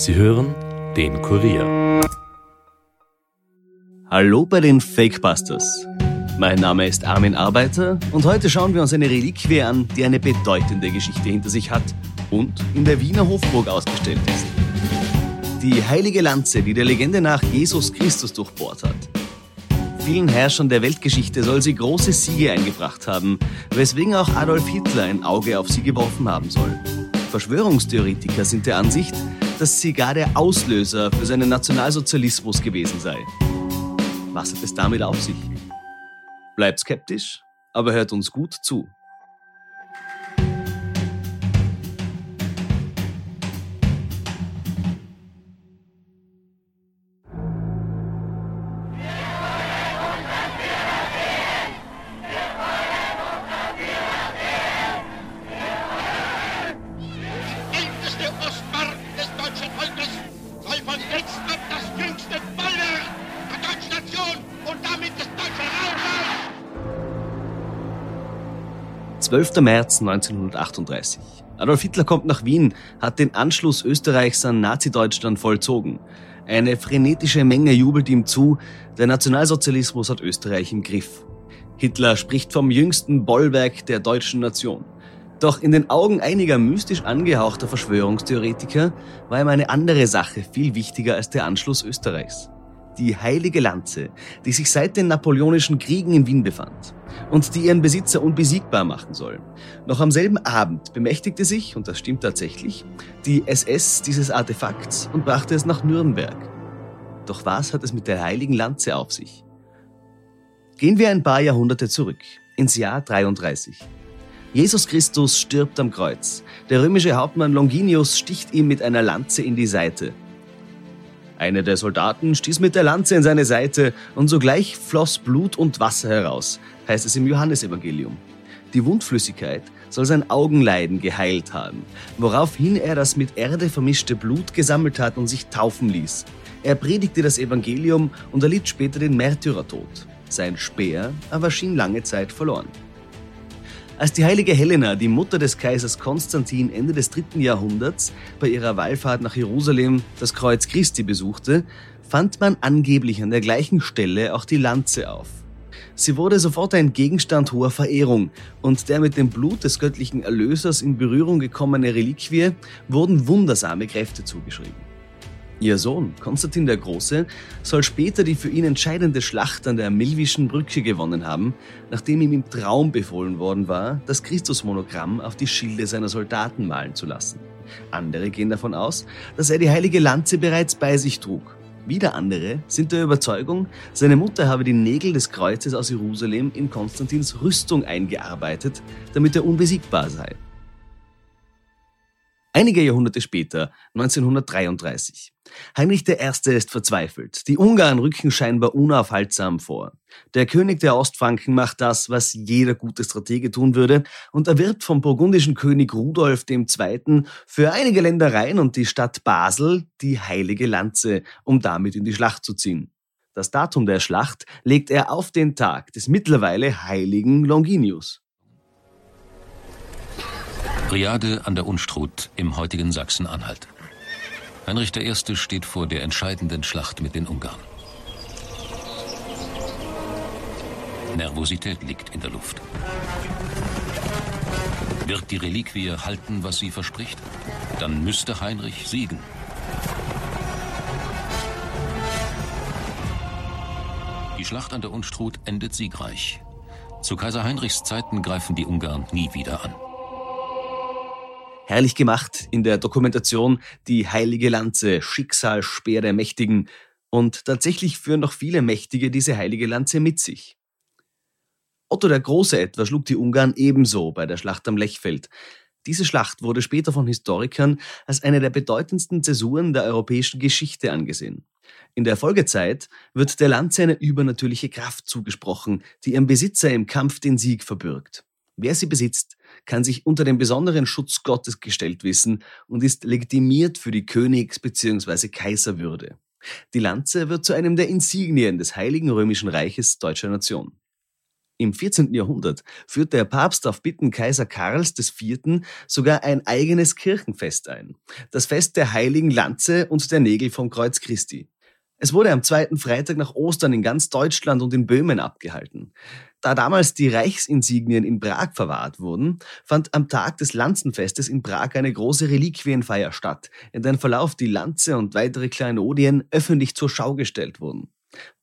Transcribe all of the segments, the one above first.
Sie hören den Kurier. Hallo bei den Fakebusters. Mein Name ist Armin Arbeiter und heute schauen wir uns eine Reliquie an, die eine bedeutende Geschichte hinter sich hat und in der Wiener Hofburg ausgestellt ist. Die heilige Lanze, die der Legende nach Jesus Christus durchbohrt hat. Vielen Herrschern der Weltgeschichte soll sie große Siege eingebracht haben, weswegen auch Adolf Hitler ein Auge auf sie geworfen haben soll. Verschwörungstheoretiker sind der Ansicht, dass sie gar der Auslöser für seinen Nationalsozialismus gewesen sei. Was hat es damit auf sich? Bleibt skeptisch, aber hört uns gut zu. 12. März 1938. Adolf Hitler kommt nach Wien, hat den Anschluss Österreichs an Nazi-Deutschland vollzogen. Eine frenetische Menge jubelt ihm zu, der Nationalsozialismus hat Österreich im Griff. Hitler spricht vom jüngsten Bollwerk der deutschen Nation. Doch in den Augen einiger mystisch angehauchter Verschwörungstheoretiker war ihm eine andere Sache viel wichtiger als der Anschluss Österreichs. Die heilige Lanze, die sich seit den napoleonischen Kriegen in Wien befand und die ihren Besitzer unbesiegbar machen soll. Noch am selben Abend bemächtigte sich, und das stimmt tatsächlich, die SS dieses Artefakts und brachte es nach Nürnberg. Doch was hat es mit der heiligen Lanze auf sich? Gehen wir ein paar Jahrhunderte zurück, ins Jahr 33. Jesus Christus stirbt am Kreuz. Der römische Hauptmann Longinius sticht ihm mit einer Lanze in die Seite. Einer der Soldaten stieß mit der Lanze in seine Seite und sogleich floss Blut und Wasser heraus, heißt es im Johannesevangelium. Die Wundflüssigkeit soll sein Augenleiden geheilt haben, woraufhin er das mit Erde vermischte Blut gesammelt hat und sich taufen ließ. Er predigte das Evangelium und erlitt später den Märtyrertod. Sein Speer aber schien lange Zeit verloren. Als die heilige Helena, die Mutter des Kaisers Konstantin, Ende des dritten Jahrhunderts bei ihrer Wallfahrt nach Jerusalem das Kreuz Christi besuchte, fand man angeblich an der gleichen Stelle auch die Lanze auf. Sie wurde sofort ein Gegenstand hoher Verehrung und der mit dem Blut des göttlichen Erlösers in Berührung gekommene Reliquie wurden wundersame Kräfte zugeschrieben. Ihr Sohn, Konstantin der Große, soll später die für ihn entscheidende Schlacht an der Milwischen Brücke gewonnen haben, nachdem ihm im Traum befohlen worden war, das Christusmonogramm auf die Schilde seiner Soldaten malen zu lassen. Andere gehen davon aus, dass er die heilige Lanze bereits bei sich trug. Wieder andere sind der Überzeugung, seine Mutter habe die Nägel des Kreuzes aus Jerusalem in Konstantins Rüstung eingearbeitet, damit er unbesiegbar sei. Einige Jahrhunderte später, 1933. Heinrich I. ist verzweifelt. Die Ungarn rücken scheinbar unaufhaltsam vor. Der König der Ostfranken macht das, was jeder gute Stratege tun würde, und erwirbt vom burgundischen König Rudolf II. für einige Ländereien und die Stadt Basel die heilige Lanze, um damit in die Schlacht zu ziehen. Das Datum der Schlacht legt er auf den Tag des mittlerweile heiligen Longinius. Briade an der Unstrut im heutigen Sachsen-Anhalt. Heinrich I. steht vor der entscheidenden Schlacht mit den Ungarn. Nervosität liegt in der Luft. Wird die Reliquie halten, was sie verspricht? Dann müsste Heinrich siegen. Die Schlacht an der Unstrut endet siegreich. Zu Kaiser Heinrichs Zeiten greifen die Ungarn nie wieder an herrlich gemacht in der Dokumentation Die heilige Lanze, Schicksalsspeer der Mächtigen. Und tatsächlich führen noch viele Mächtige diese heilige Lanze mit sich. Otto der Große etwa schlug die Ungarn ebenso bei der Schlacht am Lechfeld. Diese Schlacht wurde später von Historikern als eine der bedeutendsten Zäsuren der europäischen Geschichte angesehen. In der Folgezeit wird der Lanze eine übernatürliche Kraft zugesprochen, die ihrem Besitzer im Kampf den Sieg verbürgt. Wer sie besitzt, kann sich unter den besonderen Schutz Gottes gestellt wissen und ist legitimiert für die Königs- bzw. Kaiserwürde. Die Lanze wird zu einem der Insignien des Heiligen Römischen Reiches deutscher Nation. Im 14. Jahrhundert führte der Papst auf Bitten Kaiser Karls IV. sogar ein eigenes Kirchenfest ein. Das Fest der heiligen Lanze und der Nägel vom Kreuz Christi. Es wurde am zweiten Freitag nach Ostern in ganz Deutschland und in Böhmen abgehalten. Da damals die Reichsinsignien in Prag verwahrt wurden, fand am Tag des Lanzenfestes in Prag eine große Reliquienfeier statt, in deren Verlauf die Lanze und weitere Kleinodien öffentlich zur Schau gestellt wurden.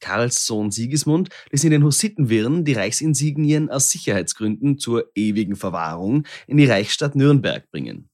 Karls Sohn Sigismund ließ in den Hussitenwirren die Reichsinsignien aus Sicherheitsgründen zur ewigen Verwahrung in die Reichsstadt Nürnberg bringen.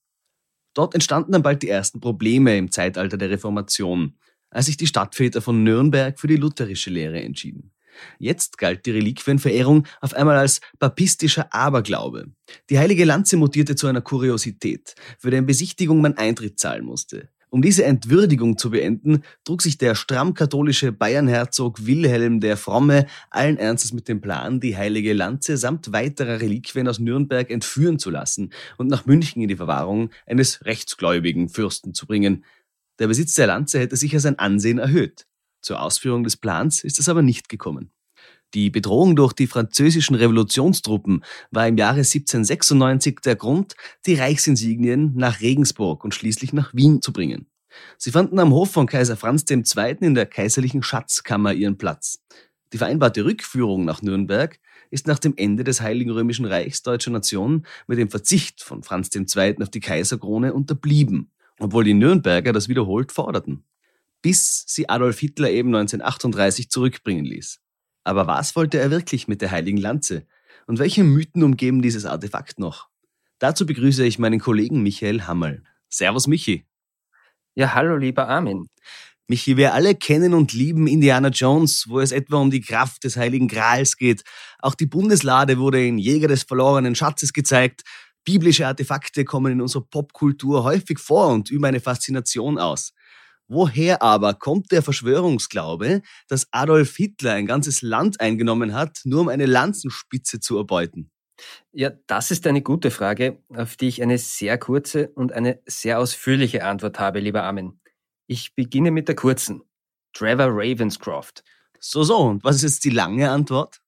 Dort entstanden dann bald die ersten Probleme im Zeitalter der Reformation, als sich die Stadtväter von Nürnberg für die lutherische Lehre entschieden. Jetzt galt die Reliquienverehrung auf einmal als papistischer Aberglaube. Die heilige Lanze mutierte zu einer Kuriosität, für deren Besichtigung man Eintritt zahlen musste. Um diese Entwürdigung zu beenden, trug sich der stramm katholische Bayernherzog Wilhelm der Fromme allen Ernstes mit dem Plan, die heilige Lanze samt weiterer Reliquien aus Nürnberg entführen zu lassen und nach München in die Verwahrung eines rechtsgläubigen Fürsten zu bringen. Der Besitz der Lanze hätte sicher sein Ansehen erhöht. Zur Ausführung des Plans ist es aber nicht gekommen. Die Bedrohung durch die französischen Revolutionstruppen war im Jahre 1796 der Grund, die Reichsinsignien nach Regensburg und schließlich nach Wien zu bringen. Sie fanden am Hof von Kaiser Franz II. in der kaiserlichen Schatzkammer ihren Platz. Die vereinbarte Rückführung nach Nürnberg ist nach dem Ende des Heiligen Römischen Reichs deutscher Nation mit dem Verzicht von Franz II. auf die Kaiserkrone unterblieben, obwohl die Nürnberger das wiederholt forderten, bis sie Adolf Hitler eben 1938 zurückbringen ließ. Aber was wollte er wirklich mit der heiligen Lanze? Und welche Mythen umgeben dieses Artefakt noch? Dazu begrüße ich meinen Kollegen Michael Hammerl. Servus Michi. Ja, hallo lieber Armin. Michi, wir alle kennen und lieben Indiana Jones, wo es etwa um die Kraft des Heiligen Grals geht. Auch die Bundeslade wurde in Jäger des verlorenen Schatzes gezeigt. Biblische Artefakte kommen in unserer Popkultur häufig vor und üben eine Faszination aus. Woher aber kommt der Verschwörungsglaube, dass Adolf Hitler ein ganzes Land eingenommen hat, nur um eine Lanzenspitze zu erbeuten? Ja, das ist eine gute Frage, auf die ich eine sehr kurze und eine sehr ausführliche Antwort habe, lieber Armin. Ich beginne mit der kurzen. Trevor Ravenscroft. So, so, und was ist jetzt die lange Antwort?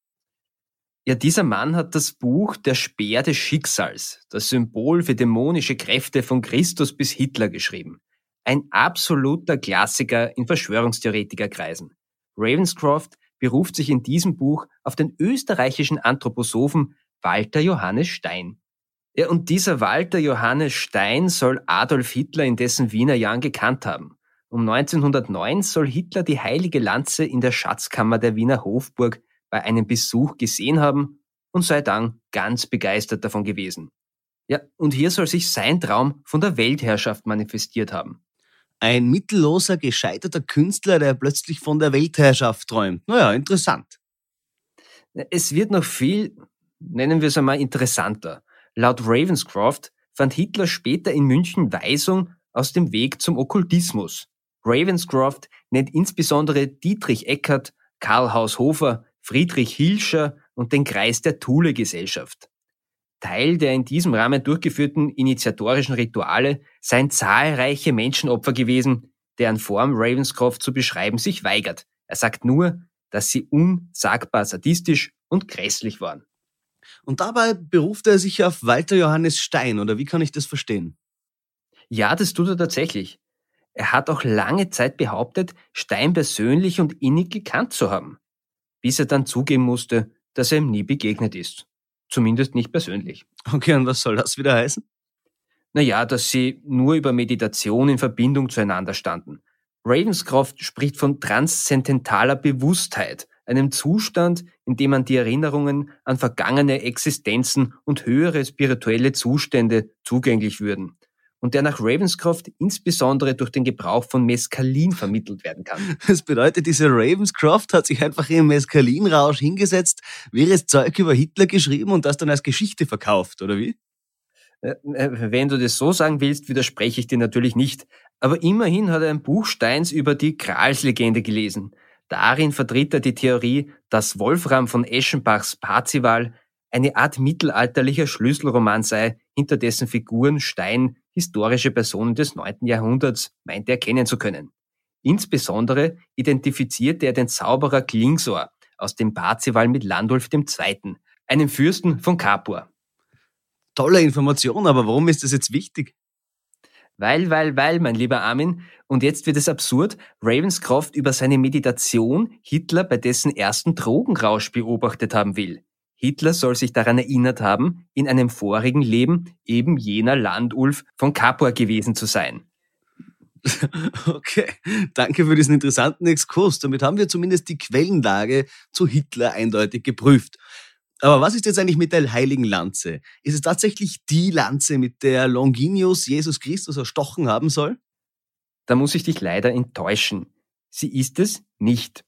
Ja, dieser Mann hat das Buch Der Speer des Schicksals, das Symbol für dämonische Kräfte von Christus bis Hitler geschrieben. Ein absoluter Klassiker in Verschwörungstheoretikerkreisen. Ravenscroft beruft sich in diesem Buch auf den österreichischen Anthroposophen Walter Johannes Stein. Ja, und dieser Walter Johannes Stein soll Adolf Hitler in dessen Wiener Jahren gekannt haben. Um 1909 soll Hitler die heilige Lanze in der Schatzkammer der Wiener Hofburg bei einem Besuch gesehen haben und sei dann ganz begeistert davon gewesen. Ja, und hier soll sich sein Traum von der Weltherrschaft manifestiert haben. Ein mittelloser, gescheiterter Künstler, der plötzlich von der Weltherrschaft träumt. Naja, interessant. Es wird noch viel, nennen wir es einmal, interessanter. Laut Ravenscroft fand Hitler später in München Weisung aus dem Weg zum Okkultismus. Ravenscroft nennt insbesondere Dietrich Eckert, Karl Haushofer, Friedrich Hilscher und den Kreis der Thule-Gesellschaft. Teil der in diesem Rahmen durchgeführten initiatorischen Rituale seien zahlreiche Menschenopfer gewesen, deren Form Ravenscroft zu beschreiben sich weigert. Er sagt nur, dass sie unsagbar sadistisch und grässlich waren. Und dabei beruft er sich auf Walter Johannes Stein, oder wie kann ich das verstehen? Ja, das tut er tatsächlich. Er hat auch lange Zeit behauptet, Stein persönlich und innig gekannt zu haben, bis er dann zugeben musste, dass er ihm nie begegnet ist. Zumindest nicht persönlich. Okay, und was soll das wieder heißen? Naja, dass sie nur über Meditation in Verbindung zueinander standen. Ravenscroft spricht von transzendentaler Bewusstheit, einem Zustand, in dem man die Erinnerungen an vergangene Existenzen und höhere spirituelle Zustände zugänglich würden und der nach Ravenscroft insbesondere durch den Gebrauch von Mescalin vermittelt werden kann. Das bedeutet, dieser Ravenscroft hat sich einfach im Mescalinrausch hingesetzt, wäre Zeug über Hitler geschrieben und das dann als Geschichte verkauft, oder wie? Äh, äh, wenn du das so sagen willst, widerspreche ich dir natürlich nicht. Aber immerhin hat er ein Buch Steins über die Gralslegende gelesen. Darin vertritt er die Theorie, dass Wolfram von Eschenbachs Parzival eine Art mittelalterlicher Schlüsselroman sei, hinter dessen Figuren Stein historische Personen des 9. Jahrhunderts meinte er kennen zu können. Insbesondere identifizierte er den Zauberer Klingsor aus dem Parzival mit Landulf II., einem Fürsten von Capua. Tolle Information, aber warum ist das jetzt wichtig? Weil, weil, weil, mein lieber Armin, und jetzt wird es absurd, Ravenscroft über seine Meditation Hitler bei dessen ersten Drogenrausch beobachtet haben will. Hitler soll sich daran erinnert haben, in einem vorigen Leben eben jener Landulf von Capua gewesen zu sein. Okay, danke für diesen interessanten Exkurs. Damit haben wir zumindest die Quellenlage zu Hitler eindeutig geprüft. Aber was ist jetzt eigentlich mit der heiligen Lanze? Ist es tatsächlich die Lanze, mit der Longinus Jesus Christus erstochen haben soll? Da muss ich dich leider enttäuschen. Sie ist es nicht.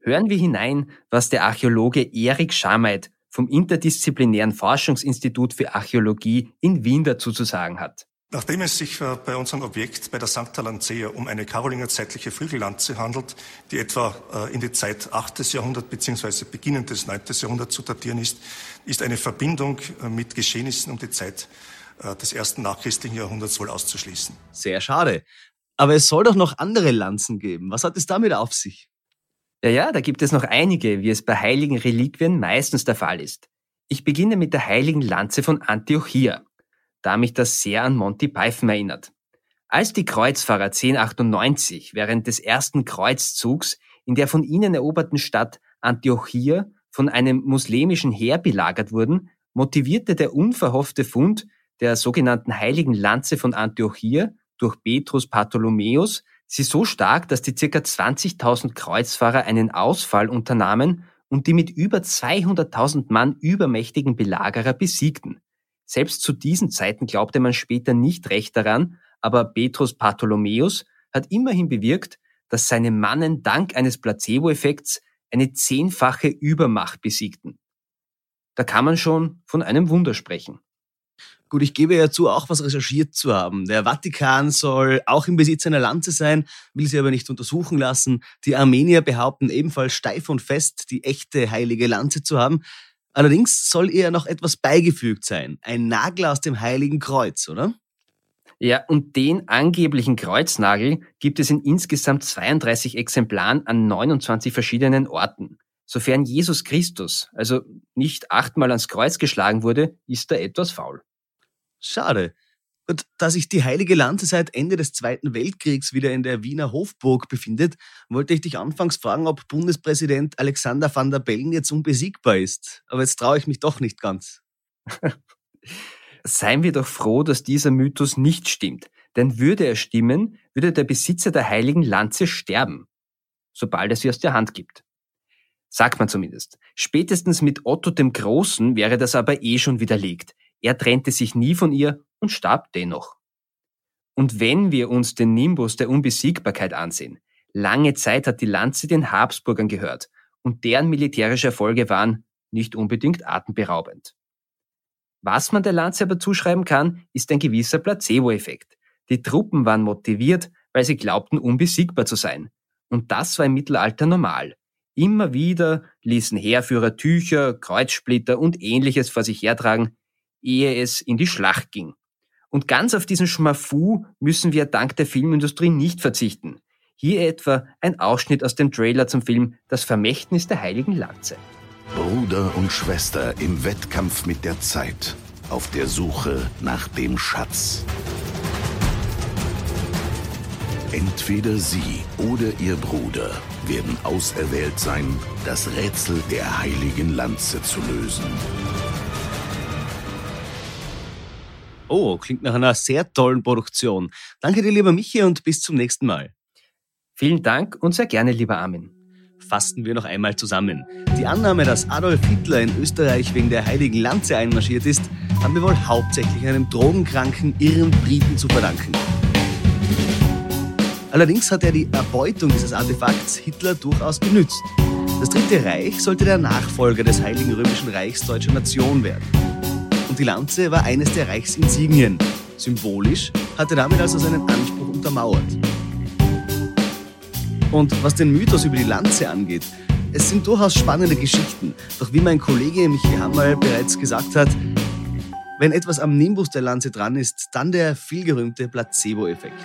Hören wir hinein, was der Archäologe Erik Schameit vom Interdisziplinären Forschungsinstitut für Archäologie in Wien dazu zu sagen hat. Nachdem es sich äh, bei unserem Objekt bei der Sancta Lancea um eine karolingerzeitliche Flügellanze handelt, die etwa äh, in die Zeit 8. Jahrhundert bzw. Beginn des 9. Jahrhunderts zu datieren ist, ist eine Verbindung äh, mit Geschehnissen um die Zeit des ersten nachchristlichen Jahrhunderts wohl auszuschließen. Sehr schade. Aber es soll doch noch andere Lanzen geben. Was hat es damit auf sich? Ja, ja, da gibt es noch einige, wie es bei heiligen Reliquien meistens der Fall ist. Ich beginne mit der heiligen Lanze von Antiochia da mich das sehr an Monty Python erinnert. Als die Kreuzfahrer 1098 während des ersten Kreuzzugs in der von ihnen eroberten Stadt Antiochia von einem muslimischen Heer belagert wurden, motivierte der unverhoffte Fund der sogenannten heiligen Lanze von Antiochia durch Petrus Bartholomäus sie so stark, dass die ca. 20.000 Kreuzfahrer einen Ausfall unternahmen und die mit über 200.000 Mann übermächtigen Belagerer besiegten. Selbst zu diesen Zeiten glaubte man später nicht recht daran, aber Petrus Bartholomäus hat immerhin bewirkt, dass seine Mannen dank eines Placebo-Effekts eine zehnfache Übermacht besiegten. Da kann man schon von einem Wunder sprechen. Gut, ich gebe ja zu, auch was recherchiert zu haben. Der Vatikan soll auch im Besitz einer Lanze sein, will sie aber nicht untersuchen lassen. Die Armenier behaupten ebenfalls steif und fest, die echte heilige Lanze zu haben. Allerdings soll ihr noch etwas beigefügt sein. Ein Nagel aus dem Heiligen Kreuz, oder? Ja, und den angeblichen Kreuznagel gibt es in insgesamt 32 Exemplaren an 29 verschiedenen Orten. Sofern Jesus Christus also nicht achtmal ans Kreuz geschlagen wurde, ist er etwas faul. Schade. Und da sich die Heilige Lanze seit Ende des Zweiten Weltkriegs wieder in der Wiener Hofburg befindet, wollte ich dich anfangs fragen, ob Bundespräsident Alexander van der Bellen jetzt unbesiegbar ist. Aber jetzt traue ich mich doch nicht ganz. Seien wir doch froh, dass dieser Mythos nicht stimmt. Denn würde er stimmen, würde der Besitzer der Heiligen Lanze sterben, sobald er sie aus der Hand gibt. Sagt man zumindest. Spätestens mit Otto dem Großen wäre das aber eh schon widerlegt. Er trennte sich nie von ihr und starb dennoch. Und wenn wir uns den Nimbus der Unbesiegbarkeit ansehen, lange Zeit hat die Lanze den Habsburgern gehört und deren militärische Erfolge waren nicht unbedingt atemberaubend. Was man der Lanze aber zuschreiben kann, ist ein gewisser Placebo-Effekt. Die Truppen waren motiviert, weil sie glaubten, unbesiegbar zu sein. Und das war im Mittelalter normal. Immer wieder ließen Heerführer Tücher, Kreuzsplitter und ähnliches vor sich hertragen, ehe es in die Schlacht ging. Und ganz auf diesen Schmafu müssen wir dank der Filmindustrie nicht verzichten. Hier etwa ein Ausschnitt aus dem Trailer zum Film Das Vermächtnis der heiligen Lanze. Bruder und Schwester im Wettkampf mit der Zeit, auf der Suche nach dem Schatz. Entweder sie oder ihr Bruder werden auserwählt sein, das Rätsel der heiligen Lanze zu lösen. Oh, klingt nach einer sehr tollen Produktion. Danke dir, lieber Michi, und bis zum nächsten Mal. Vielen Dank und sehr gerne, lieber Armin. Fassen wir noch einmal zusammen. Die Annahme, dass Adolf Hitler in Österreich wegen der Heiligen Lanze einmarschiert ist, haben wir wohl hauptsächlich einem drogenkranken, irren Briten zu verdanken. Allerdings hat er die Erbeutung dieses Artefakts Hitler durchaus genützt. Das Dritte Reich sollte der Nachfolger des Heiligen Römischen Reichs deutscher Nation werden und die Lanze war eines der Reichsinsignien. Symbolisch hat er damit also seinen Anspruch untermauert. Und was den Mythos über die Lanze angeht, es sind durchaus spannende Geschichten. Doch wie mein Kollege Michi Hammerl bereits gesagt hat, wenn etwas am Nimbus der Lanze dran ist, dann der vielgerühmte Placebo-Effekt.